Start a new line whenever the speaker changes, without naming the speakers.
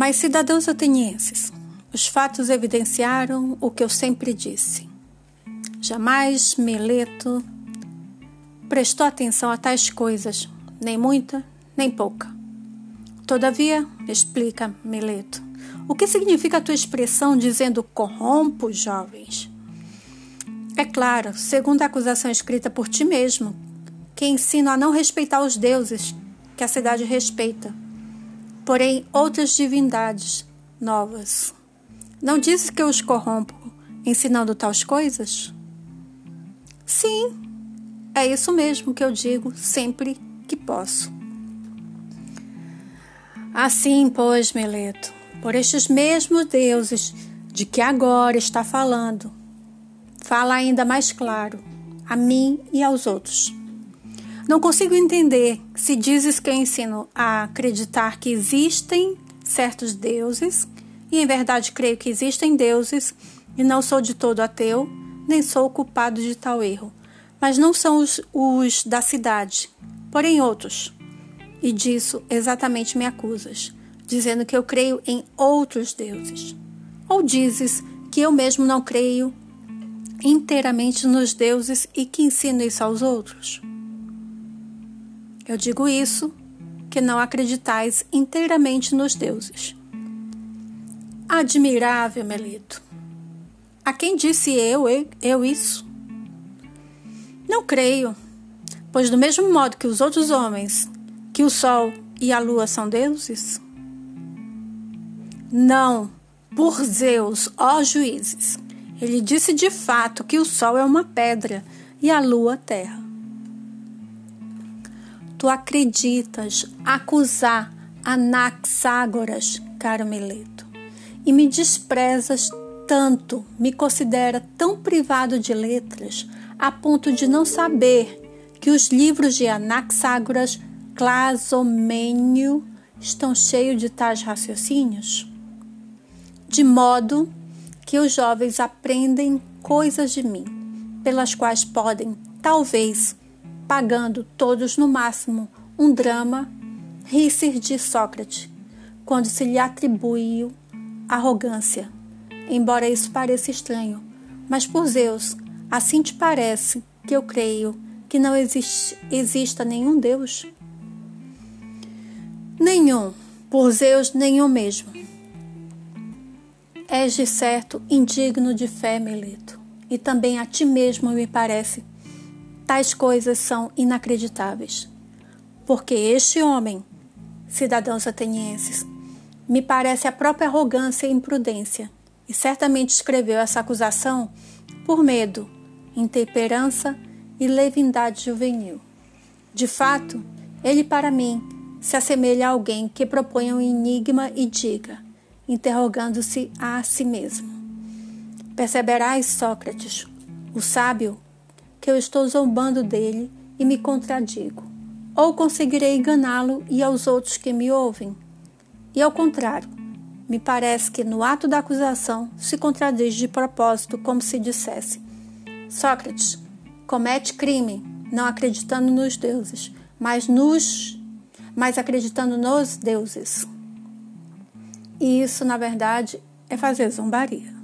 Mas, cidadãos atenienses, os fatos evidenciaram o que eu sempre disse. Jamais Meleto prestou atenção a tais coisas, nem muita, nem pouca. Todavia, explica Meleto, o que significa a tua expressão dizendo corrompo jovens? É claro, segundo a acusação escrita por ti mesmo, que ensino a não respeitar os deuses que a cidade respeita, porém outras divindades novas. Não dizes que eu os corrompo ensinando tais coisas? Sim, é isso mesmo que eu digo sempre que posso. Assim, pois, Meleto, por estes mesmos deuses de que agora está falando, fala ainda mais claro a mim e aos outros. Não consigo entender se dizes que eu ensino a acreditar que existem certos deuses, e em verdade creio que existem deuses, e não sou de todo ateu, nem sou culpado de tal erro. Mas não são os, os da cidade, porém outros. E disso exatamente me acusas, dizendo que eu creio em outros deuses. Ou dizes que eu mesmo não creio inteiramente nos deuses e que ensino isso aos outros? Eu digo isso, que não acreditais inteiramente nos deuses. Admirável, Melito. A quem disse eu, eu, eu isso? Não creio, pois do mesmo modo que os outros homens, que o sol e a lua são deuses? Não, por Zeus, ó juízes. Ele disse de fato que o sol é uma pedra e a lua terra. Tu acreditas acusar Anaxágoras, caro Mileto, e me desprezas tanto, me considera tão privado de letras, a ponto de não saber que os livros de Anaxágoras Clasomênio estão cheios de tais raciocínios? De modo que os jovens aprendem coisas de mim, pelas quais podem, talvez, pagando todos no máximo um drama, rir-se de Sócrates, quando se lhe atribui arrogância. Embora isso pareça estranho, mas por Zeus, assim te parece que eu creio que não existe, exista nenhum Deus? Nenhum, por Zeus, nenhum mesmo. És de certo indigno de fé, Meleto, e também a ti mesmo me parece. Tais coisas são inacreditáveis. Porque este homem, cidadãos atenienses, me parece a própria arrogância e imprudência, e certamente escreveu essa acusação por medo, intemperança e leviandade juvenil. De fato, ele para mim se assemelha a alguém que propõe um enigma e diga: interrogando-se a si mesmo. Perceberás, Sócrates, o sábio, que eu estou zombando dele e me contradigo. Ou conseguirei enganá-lo e aos outros que me ouvem? E ao contrário, me parece que no ato da acusação se contradiz de propósito, como se dissesse: Sócrates comete crime, não acreditando nos deuses, mas nos mas acreditando nos deuses. E isso, na verdade, é fazer zombaria.